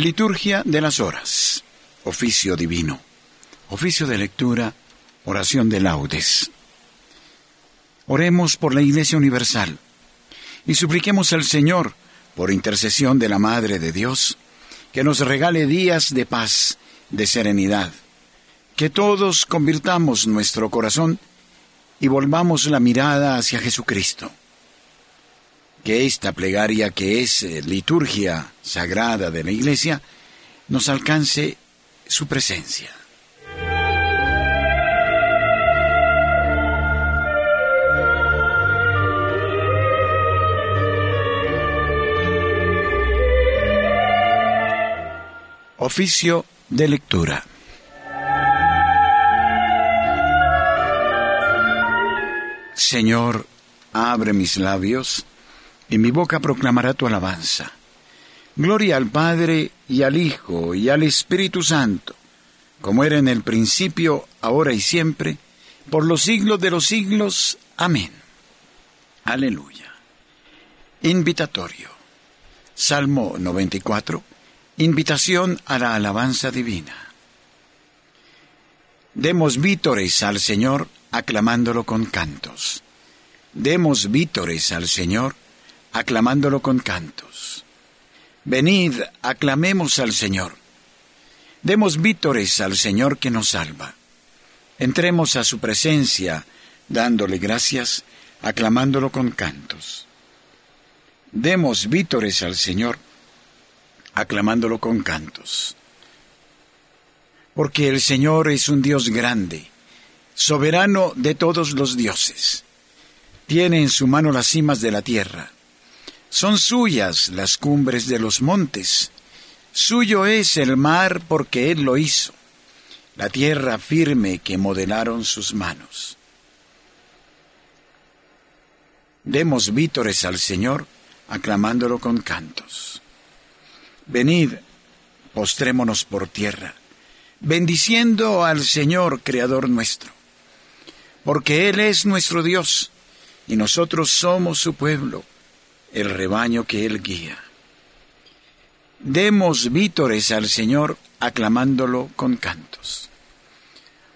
Liturgia de las Horas. Oficio Divino. Oficio de lectura. Oración de laudes. Oremos por la Iglesia Universal y supliquemos al Señor, por intercesión de la Madre de Dios, que nos regale días de paz, de serenidad, que todos convirtamos nuestro corazón y volvamos la mirada hacia Jesucristo. Que esta plegaria que es eh, liturgia sagrada de la Iglesia nos alcance su presencia. Oficio de lectura. Señor, abre mis labios, y mi boca proclamará tu alabanza. Gloria al Padre y al Hijo y al Espíritu Santo, como era en el principio, ahora y siempre, por los siglos de los siglos. Amén. Aleluya. Invitatorio. Salmo 94. Invitación a la alabanza divina. Demos vítores al Señor aclamándolo con cantos. Demos vítores al Señor aclamándolo con cantos. Venid, aclamemos al Señor. Demos vítores al Señor que nos salva. Entremos a su presencia dándole gracias, aclamándolo con cantos. Demos vítores al Señor aclamándolo con cantos. Porque el Señor es un Dios grande, soberano de todos los dioses. Tiene en su mano las cimas de la tierra. Son suyas las cumbres de los montes. Suyo es el mar porque Él lo hizo, la tierra firme que modelaron sus manos. Demos vítores al Señor, aclamándolo con cantos. Venid, postrémonos por tierra, bendiciendo al Señor, Creador nuestro, porque Él es nuestro Dios, y nosotros somos su pueblo, el rebaño que Él guía. Demos vítores al Señor, aclamándolo con cantos.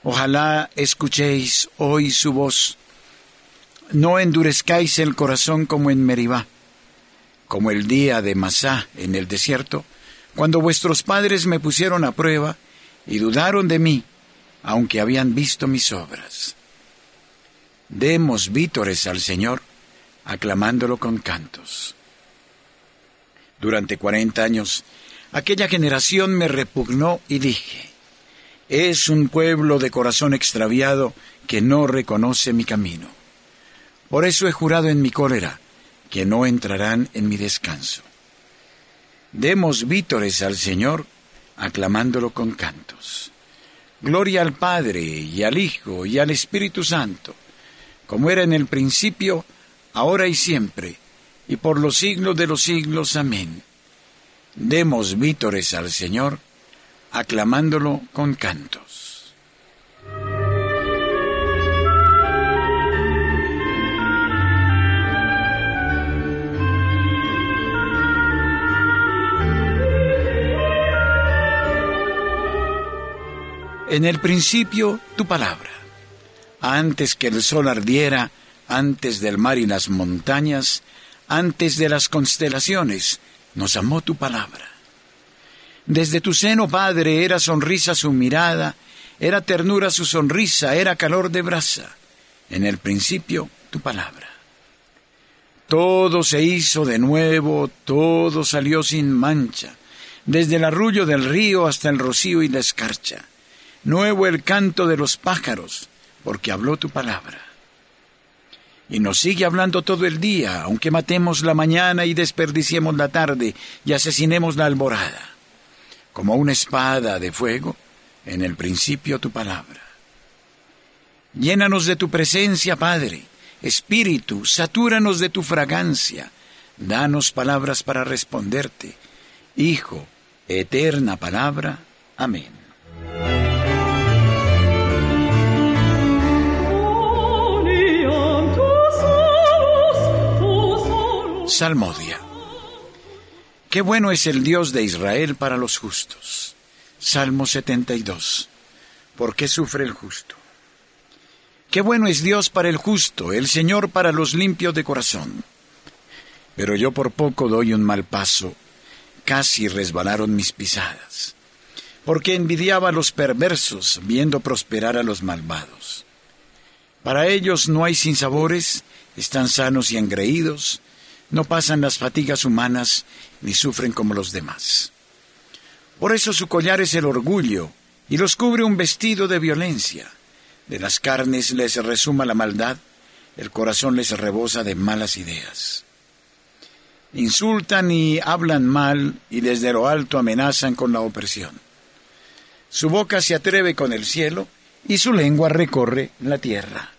Ojalá escuchéis hoy su voz, no endurezcáis el corazón como en Meribá como el día de Masá en el desierto, cuando vuestros padres me pusieron a prueba y dudaron de mí, aunque habían visto mis obras. Demos vítores al Señor, aclamándolo con cantos. Durante cuarenta años, aquella generación me repugnó y dije, es un pueblo de corazón extraviado que no reconoce mi camino. Por eso he jurado en mi cólera, que no entrarán en mi descanso. Demos vítores al Señor, aclamándolo con cantos. Gloria al Padre y al Hijo y al Espíritu Santo, como era en el principio, ahora y siempre, y por los siglos de los siglos. Amén. Demos vítores al Señor, aclamándolo con cantos. En el principio tu palabra. Antes que el sol ardiera, antes del mar y las montañas, antes de las constelaciones, nos amó tu palabra. Desde tu seno, Padre, era sonrisa su mirada, era ternura su sonrisa, era calor de brasa. En el principio, tu palabra. Todo se hizo de nuevo, todo salió sin mancha, desde el arrullo del río hasta el rocío y la escarcha nuevo el canto de los pájaros, porque habló tu palabra. Y nos sigue hablando todo el día, aunque matemos la mañana y desperdiciemos la tarde y asesinemos la alborada. Como una espada de fuego, en el principio tu palabra. Llénanos de tu presencia, Padre. Espíritu, satúranos de tu fragancia. Danos palabras para responderte. Hijo, eterna palabra. Amén. Salmodia. Qué bueno es el Dios de Israel para los justos. Salmo 72. ¿Por qué sufre el justo? Qué bueno es Dios para el justo, el Señor para los limpios de corazón. Pero yo por poco doy un mal paso, casi resbalaron mis pisadas, porque envidiaba a los perversos, viendo prosperar a los malvados. Para ellos no hay sinsabores, están sanos y engreídos, no pasan las fatigas humanas, ni sufren como los demás. Por eso su collar es el orgullo, y los cubre un vestido de violencia de las carnes les resuma la maldad, el corazón les rebosa de malas ideas. Insultan y hablan mal y desde lo alto amenazan con la opresión. Su boca se atreve con el cielo y su lengua recorre la tierra.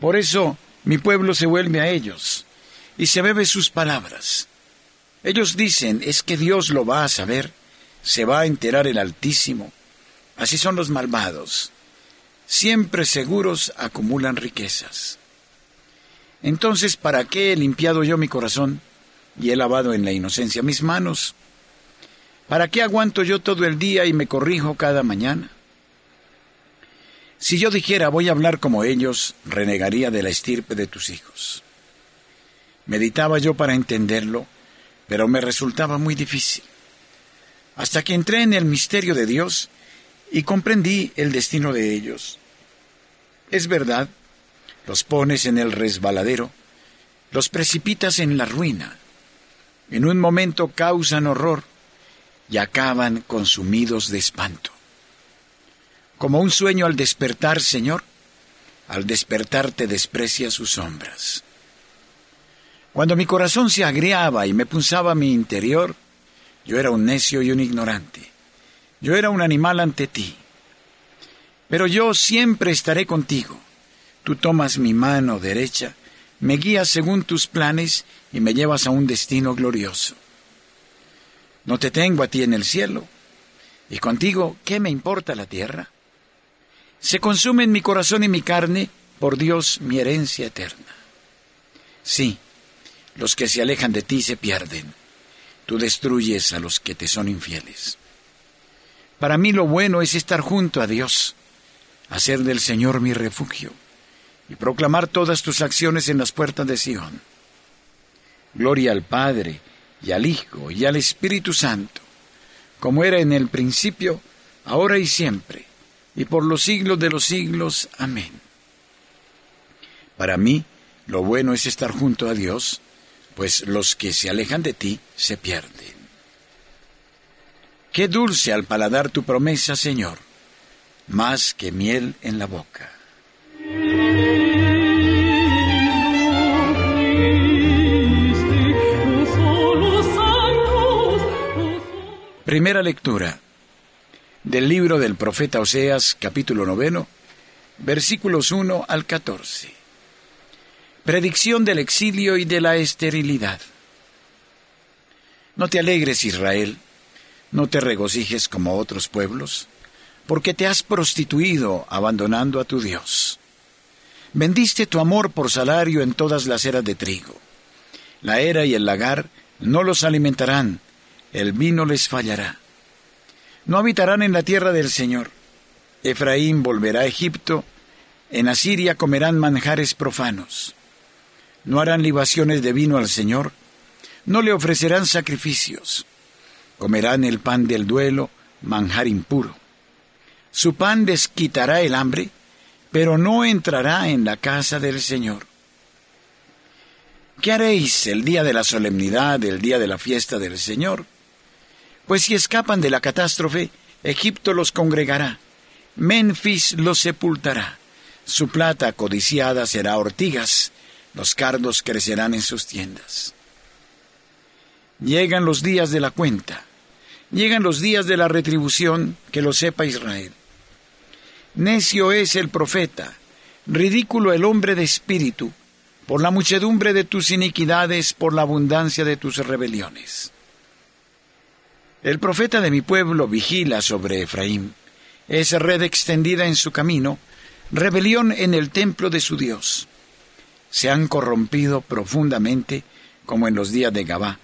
Por eso mi pueblo se vuelve a ellos y se bebe sus palabras. Ellos dicen, es que Dios lo va a saber, se va a enterar el Altísimo. Así son los malvados siempre seguros acumulan riquezas. Entonces, ¿para qué he limpiado yo mi corazón y he lavado en la inocencia mis manos? ¿Para qué aguanto yo todo el día y me corrijo cada mañana? Si yo dijera voy a hablar como ellos, renegaría de la estirpe de tus hijos. Meditaba yo para entenderlo, pero me resultaba muy difícil. Hasta que entré en el misterio de Dios y comprendí el destino de ellos. Es verdad, los pones en el resbaladero, los precipitas en la ruina, en un momento causan horror y acaban consumidos de espanto. Como un sueño al despertar, Señor, al despertar te desprecia sus sombras. Cuando mi corazón se agriaba y me punzaba mi interior, yo era un necio y un ignorante. Yo era un animal ante ti. Pero yo siempre estaré contigo. Tú tomas mi mano derecha, me guías según tus planes y me llevas a un destino glorioso. No te tengo a ti en el cielo, y contigo, ¿qué me importa la tierra? Se consume en mi corazón y mi carne, por Dios, mi herencia eterna. Sí, los que se alejan de ti se pierden. Tú destruyes a los que te son infieles. Para mí lo bueno es estar junto a Dios, hacer del Señor mi refugio y proclamar todas tus acciones en las puertas de Sion. Gloria al Padre, y al Hijo, y al Espíritu Santo, como era en el principio, ahora y siempre, y por los siglos de los siglos. Amén. Para mí, lo bueno es estar junto a Dios, pues los que se alejan de ti se pierden. Qué dulce al paladar tu promesa, Señor, más que miel en la boca. Primera lectura del libro del profeta Oseas, capítulo noveno, versículos 1 al 14. Predicción del exilio y de la esterilidad. No te alegres, Israel, no te regocijes como otros pueblos, porque te has prostituido abandonando a tu Dios. Vendiste tu amor por salario en todas las eras de trigo. La era y el lagar no los alimentarán, el vino les fallará. No habitarán en la tierra del Señor. Efraín volverá a Egipto, en Asiria comerán manjares profanos. No harán libaciones de vino al Señor, no le ofrecerán sacrificios comerán el pan del duelo, manjar impuro. Su pan desquitará el hambre, pero no entrará en la casa del Señor. ¿Qué haréis el día de la solemnidad, el día de la fiesta del Señor? Pues si escapan de la catástrofe, Egipto los congregará, Memphis los sepultará, su plata codiciada será ortigas, los cardos crecerán en sus tiendas. Llegan los días de la cuenta, llegan los días de la retribución, que lo sepa Israel. Necio es el profeta, ridículo el hombre de espíritu, por la muchedumbre de tus iniquidades, por la abundancia de tus rebeliones. El profeta de mi pueblo vigila sobre Efraín, es red extendida en su camino, rebelión en el templo de su Dios. Se han corrompido profundamente como en los días de Gabá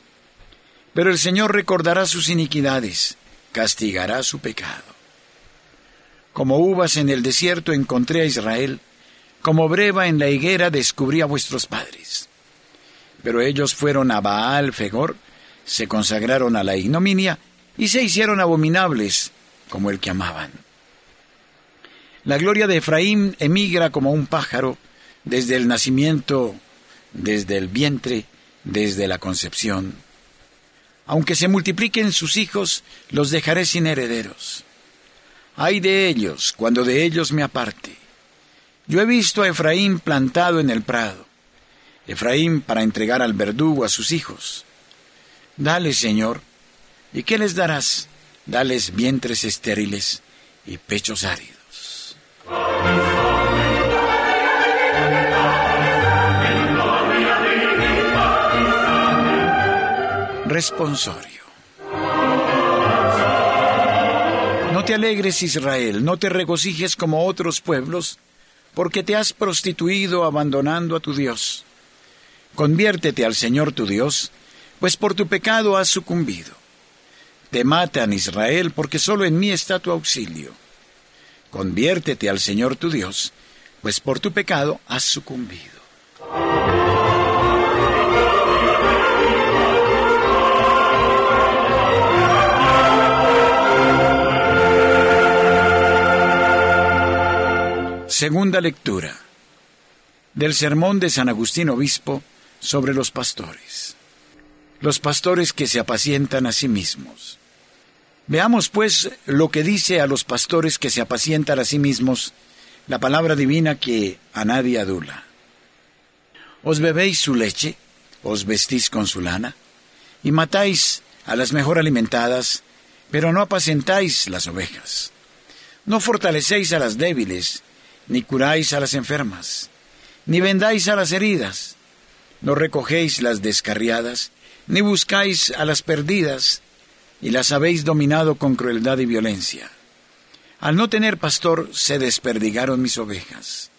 Pero el Señor recordará sus iniquidades, castigará su pecado. Como uvas en el desierto encontré a Israel, como breva en la higuera descubrí a vuestros padres. Pero ellos fueron a Baal Fegor, se consagraron a la ignominia y se hicieron abominables como el que amaban. La gloria de Efraín emigra como un pájaro desde el nacimiento, desde el vientre, desde la concepción. Aunque se multipliquen sus hijos, los dejaré sin herederos. Ay de ellos cuando de ellos me aparte. Yo he visto a Efraín plantado en el prado. Efraín para entregar al verdugo a sus hijos. Dale, Señor. ¿Y qué les darás? Dales vientres estériles y pechos áridos. Responsorio. No te alegres, Israel, no te regocijes como otros pueblos, porque te has prostituido abandonando a tu Dios. Conviértete al Señor tu Dios, pues por tu pecado has sucumbido. Te matan, Israel, porque solo en mí está tu auxilio. Conviértete al Señor tu Dios, pues por tu pecado has sucumbido. Segunda lectura del sermón de San Agustín Obispo sobre los pastores. Los pastores que se apacientan a sí mismos. Veamos pues lo que dice a los pastores que se apacientan a sí mismos la palabra divina que a nadie adula. Os bebéis su leche, os vestís con su lana, y matáis a las mejor alimentadas, pero no apacentáis las ovejas. No fortalecéis a las débiles, ni curáis a las enfermas, ni vendáis a las heridas, no recogéis las descarriadas, ni buscáis a las perdidas, y las habéis dominado con crueldad y violencia. Al no tener pastor se desperdigaron mis ovejas.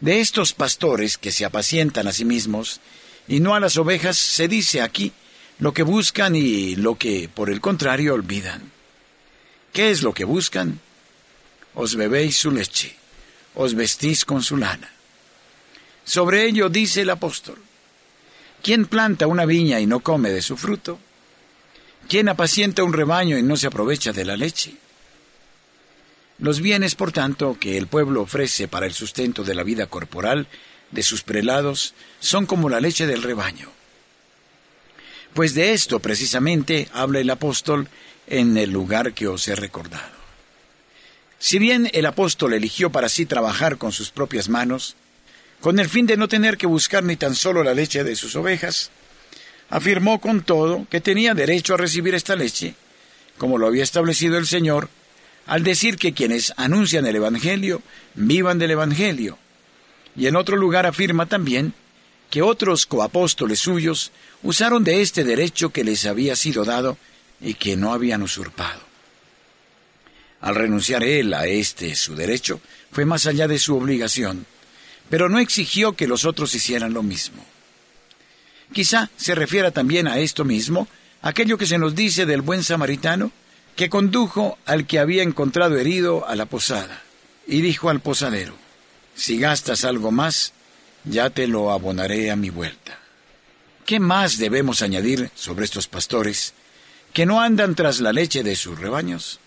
De estos pastores que se apacientan a sí mismos y no a las ovejas se dice aquí lo que buscan y lo que, por el contrario, olvidan. ¿Qué es lo que buscan? Os bebéis su leche os vestís con su lana. Sobre ello dice el apóstol, ¿quién planta una viña y no come de su fruto? ¿Quién apacienta un rebaño y no se aprovecha de la leche? Los bienes, por tanto, que el pueblo ofrece para el sustento de la vida corporal de sus prelados son como la leche del rebaño. Pues de esto precisamente habla el apóstol en el lugar que os he recordado. Si bien el apóstol eligió para sí trabajar con sus propias manos, con el fin de no tener que buscar ni tan solo la leche de sus ovejas, afirmó con todo que tenía derecho a recibir esta leche, como lo había establecido el Señor, al decir que quienes anuncian el Evangelio vivan del Evangelio. Y en otro lugar afirma también que otros coapóstoles suyos usaron de este derecho que les había sido dado y que no habían usurpado. Al renunciar él a este su derecho, fue más allá de su obligación, pero no exigió que los otros hicieran lo mismo. Quizá se refiera también a esto mismo, aquello que se nos dice del buen samaritano, que condujo al que había encontrado herido a la posada, y dijo al posadero, si gastas algo más, ya te lo abonaré a mi vuelta. ¿Qué más debemos añadir sobre estos pastores que no andan tras la leche de sus rebaños?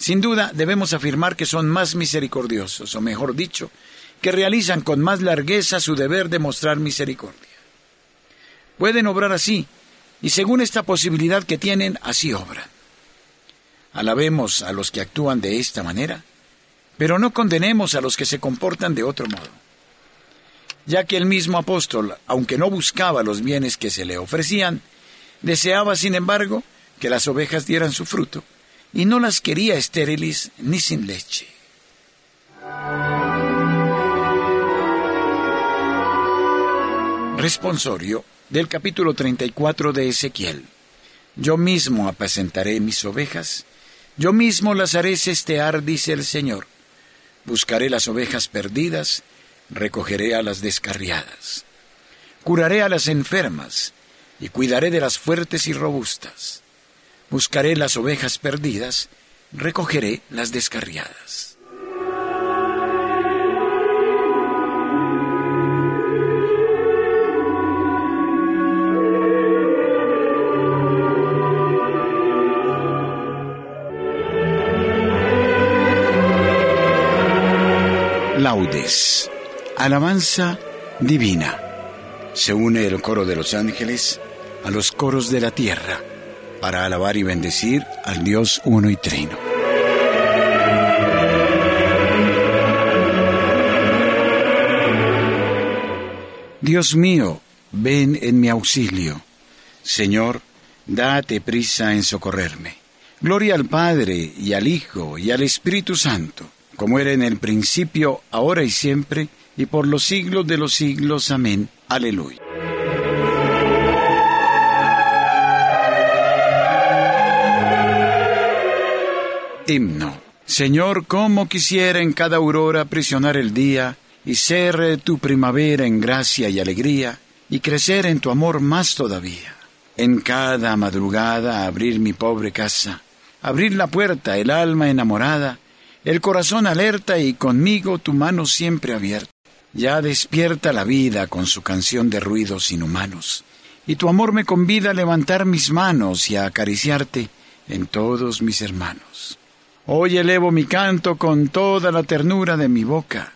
Sin duda debemos afirmar que son más misericordiosos, o mejor dicho, que realizan con más largueza su deber de mostrar misericordia. Pueden obrar así, y según esta posibilidad que tienen, así obran. Alabemos a los que actúan de esta manera, pero no condenemos a los que se comportan de otro modo. Ya que el mismo apóstol, aunque no buscaba los bienes que se le ofrecían, deseaba, sin embargo, que las ovejas dieran su fruto, y no las quería estériles ni sin leche. Responsorio del capítulo 34 de Ezequiel. Yo mismo apacentaré mis ovejas, yo mismo las haré cestear, dice el Señor. Buscaré las ovejas perdidas, recogeré a las descarriadas. Curaré a las enfermas, y cuidaré de las fuertes y robustas. Buscaré las ovejas perdidas, recogeré las descarriadas. Laudes, alabanza divina. Se une el coro de los ángeles a los coros de la tierra para alabar y bendecir al Dios uno y trino. Dios mío, ven en mi auxilio. Señor, date prisa en socorrerme. Gloria al Padre y al Hijo y al Espíritu Santo como era en el principio, ahora y siempre, y por los siglos de los siglos. Amén. Aleluya. Señor, cómo quisiera en cada aurora prisionar el día y ser tu primavera en gracia y alegría y crecer en tu amor más todavía. En cada madrugada abrir mi pobre casa, abrir la puerta, el alma enamorada, el corazón alerta y conmigo tu mano siempre abierta. Ya despierta la vida con su canción de ruidos inhumanos, y tu amor me convida a levantar mis manos y a acariciarte en todos mis hermanos. Hoy elevo mi canto con toda la ternura de mi boca,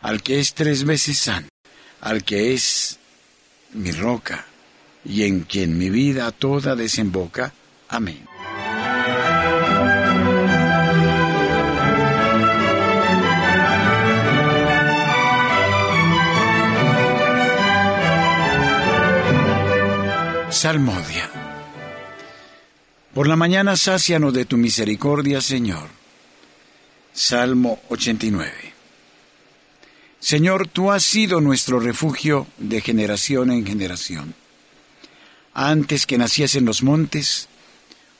al que es tres veces santo, al que es mi roca, y en quien mi vida toda desemboca. Amén. Salmodia. Por la mañana sácianos de tu misericordia, Señor. Salmo 89. Señor, tú has sido nuestro refugio de generación en generación. Antes que naciesen los montes,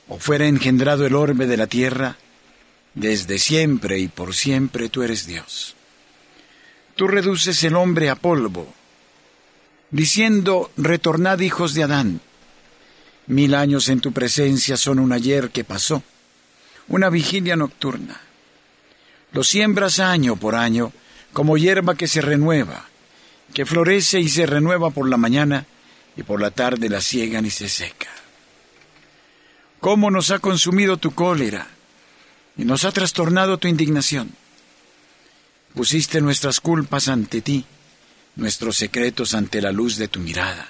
o fuera engendrado el orbe de la tierra, desde siempre y por siempre tú eres Dios. Tú reduces el hombre a polvo, diciendo, retornad hijos de Adán Mil años en tu presencia son un ayer que pasó, una vigilia nocturna. Lo siembras año por año como hierba que se renueva, que florece y se renueva por la mañana y por la tarde la ciegan y se seca. ¿Cómo nos ha consumido tu cólera y nos ha trastornado tu indignación? Pusiste nuestras culpas ante ti, nuestros secretos ante la luz de tu mirada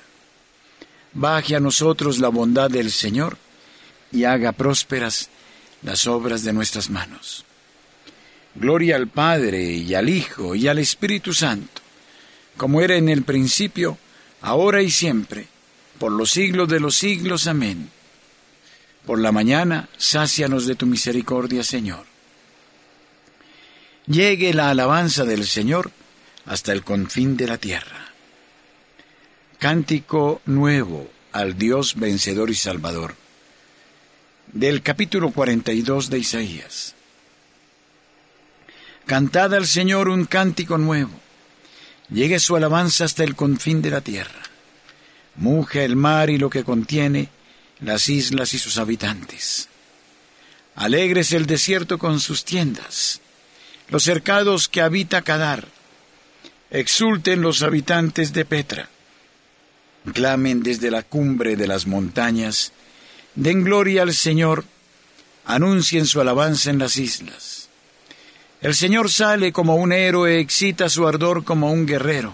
baje a nosotros la bondad del Señor y haga prósperas las obras de nuestras manos. Gloria al Padre y al Hijo y al Espíritu Santo, como era en el principio, ahora y siempre, por los siglos de los siglos. Amén. Por la mañana, sácianos de tu misericordia, Señor. Llegue la alabanza del Señor hasta el confín de la tierra. Cántico nuevo al Dios vencedor y salvador. Del capítulo 42 de Isaías. Cantad al Señor un cántico nuevo. Llegue su alabanza hasta el confín de la tierra. Muja el mar y lo que contiene, las islas y sus habitantes. Alegres el desierto con sus tiendas, los cercados que habita Cadar. Exulten los habitantes de Petra clamen desde la cumbre de las montañas, den gloria al Señor, anuncien su alabanza en las islas. El Señor sale como un héroe, excita su ardor como un guerrero,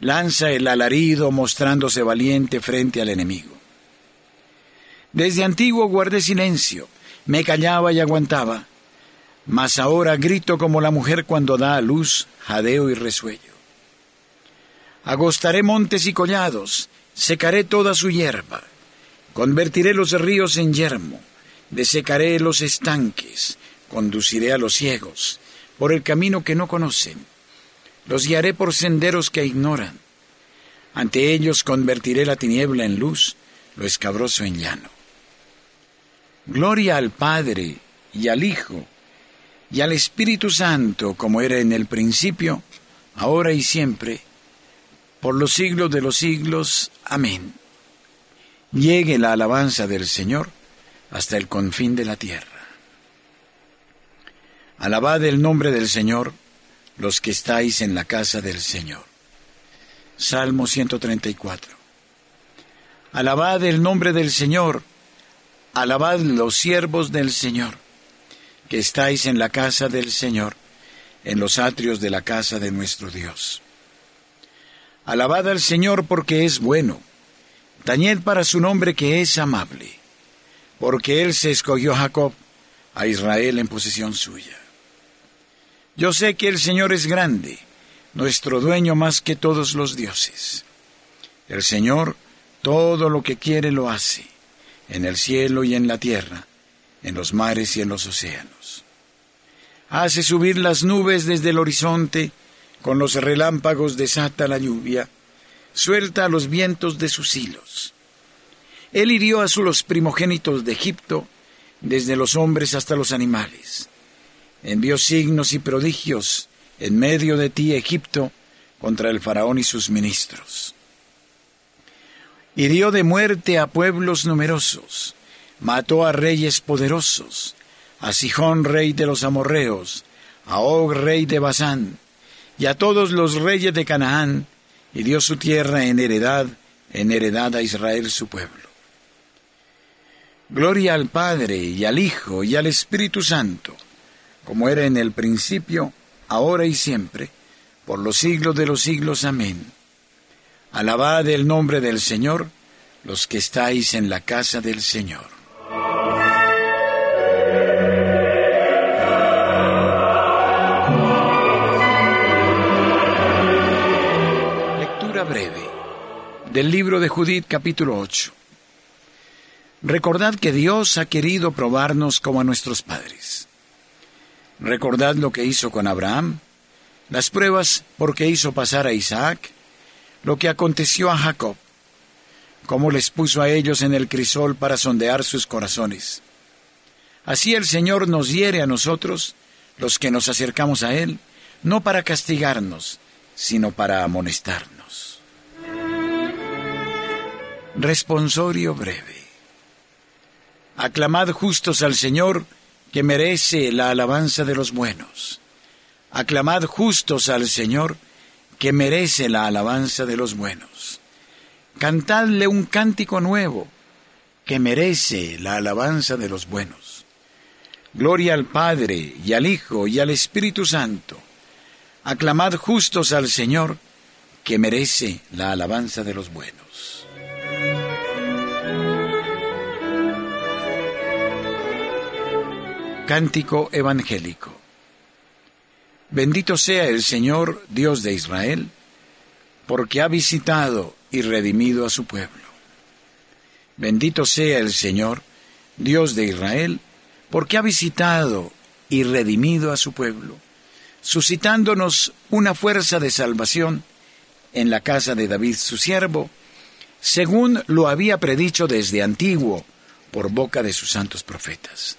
lanza el alarido mostrándose valiente frente al enemigo. Desde antiguo guardé silencio, me callaba y aguantaba, mas ahora grito como la mujer cuando da a luz, jadeo y resuello. Agostaré montes y collados, secaré toda su hierba, convertiré los ríos en yermo, desecaré los estanques, conduciré a los ciegos por el camino que no conocen, los guiaré por senderos que ignoran. Ante ellos convertiré la tiniebla en luz, lo escabroso en llano. Gloria al Padre y al Hijo y al Espíritu Santo, como era en el principio, ahora y siempre, por los siglos de los siglos. Amén. Llegue la alabanza del Señor hasta el confín de la tierra. Alabad el nombre del Señor, los que estáis en la casa del Señor. Salmo 134. Alabad el nombre del Señor, Alabad los siervos del Señor, que estáis en la casa del Señor, en los atrios de la casa de nuestro Dios. Alabad al Señor porque es bueno, tañed para su nombre que es amable, porque Él se escogió a Jacob, a Israel en posesión suya. Yo sé que el Señor es grande, nuestro dueño más que todos los dioses. El Señor todo lo que quiere lo hace en el cielo y en la tierra, en los mares y en los océanos. Hace subir las nubes desde el horizonte, con los relámpagos desata la lluvia, suelta los vientos de sus hilos. Él hirió a los primogénitos de Egipto, desde los hombres hasta los animales. Envió signos y prodigios en medio de ti, Egipto, contra el faraón y sus ministros hirió de muerte a pueblos numerosos, mató a reyes poderosos, a Sijón rey de los amorreos, a Og rey de Basán, y a todos los reyes de Canaán, y dio su tierra en heredad, en heredad a Israel su pueblo. Gloria al Padre y al Hijo y al Espíritu Santo, como era en el principio, ahora y siempre, por los siglos de los siglos. Amén. Alabad el nombre del Señor, los que estáis en la casa del Señor. Del libro de Judith capítulo 8. Recordad que Dios ha querido probarnos como a nuestros padres. Recordad lo que hizo con Abraham, las pruebas por que hizo pasar a Isaac, lo que aconteció a Jacob, cómo les puso a ellos en el crisol para sondear sus corazones. Así el Señor nos hiere a nosotros, los que nos acercamos a Él, no para castigarnos, sino para amonestarnos. Responsorio breve. Aclamad justos al Señor, que merece la alabanza de los buenos. Aclamad justos al Señor, que merece la alabanza de los buenos. Cantadle un cántico nuevo, que merece la alabanza de los buenos. Gloria al Padre, y al Hijo, y al Espíritu Santo. Aclamad justos al Señor, que merece la alabanza de los buenos. Cántico Evangélico Bendito sea el Señor, Dios de Israel, porque ha visitado y redimido a su pueblo. Bendito sea el Señor, Dios de Israel, porque ha visitado y redimido a su pueblo, suscitándonos una fuerza de salvación en la casa de David su siervo, según lo había predicho desde antiguo por boca de sus santos profetas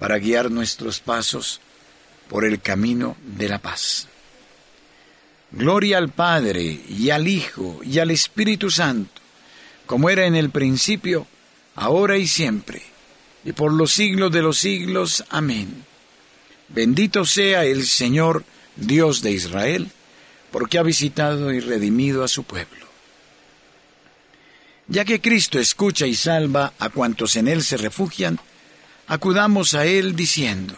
para guiar nuestros pasos por el camino de la paz. Gloria al Padre y al Hijo y al Espíritu Santo, como era en el principio, ahora y siempre, y por los siglos de los siglos. Amén. Bendito sea el Señor, Dios de Israel, porque ha visitado y redimido a su pueblo. Ya que Cristo escucha y salva a cuantos en Él se refugian, acudamos a Él diciendo,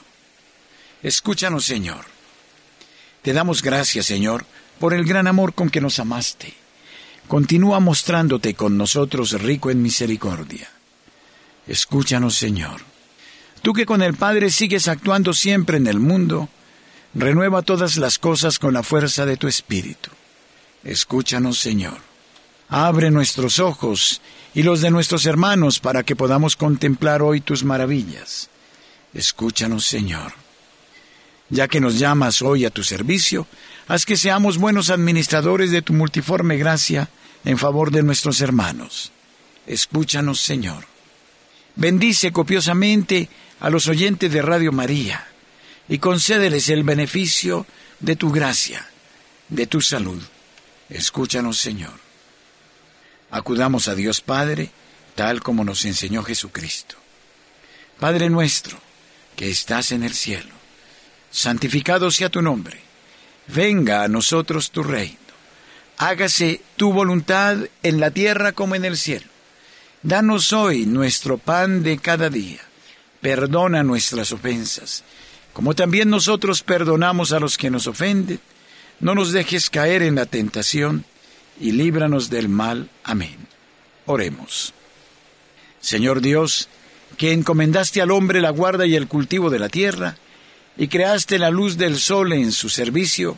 Escúchanos Señor. Te damos gracias Señor por el gran amor con que nos amaste. Continúa mostrándote con nosotros rico en misericordia. Escúchanos, Señor. Tú que con el Padre sigues actuando siempre en el mundo, renueva todas las cosas con la fuerza de tu Espíritu. Escúchanos, Señor. Abre nuestros ojos y los de nuestros hermanos para que podamos contemplar hoy tus maravillas. Escúchanos, Señor. Ya que nos llamas hoy a tu servicio, haz que seamos buenos administradores de tu multiforme gracia en favor de nuestros hermanos. Escúchanos, Señor. Bendice copiosamente a los oyentes de Radio María y concédeles el beneficio de tu gracia, de tu salud. Escúchanos, Señor. Acudamos a Dios Padre, tal como nos enseñó Jesucristo. Padre nuestro, que estás en el cielo, santificado sea tu nombre venga a nosotros tu reino. Hágase tu voluntad en la tierra como en el cielo. Danos hoy nuestro pan de cada día. Perdona nuestras ofensas, como también nosotros perdonamos a los que nos ofenden. No nos dejes caer en la tentación, y líbranos del mal. Amén. Oremos. Señor Dios, que encomendaste al hombre la guarda y el cultivo de la tierra, y creaste la luz del sol en su servicio,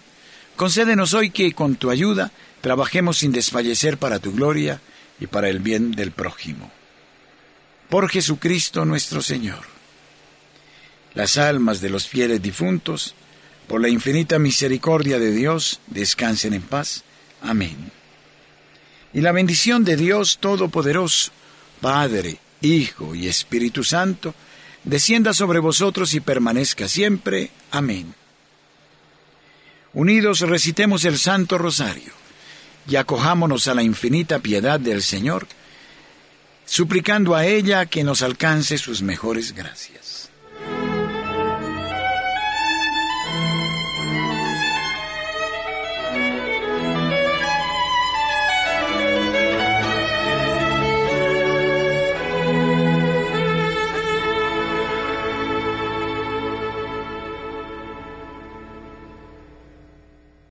concédenos hoy que con tu ayuda trabajemos sin desfallecer para tu gloria y para el bien del prójimo. Por Jesucristo nuestro Señor. Las almas de los fieles difuntos, por la infinita misericordia de Dios, descansen en paz. Amén. Y la bendición de Dios Todopoderoso, Padre, Hijo y Espíritu Santo, descienda sobre vosotros y permanezca siempre. Amén. Unidos recitemos el Santo Rosario y acojámonos a la infinita piedad del Señor, suplicando a ella que nos alcance sus mejores gracias.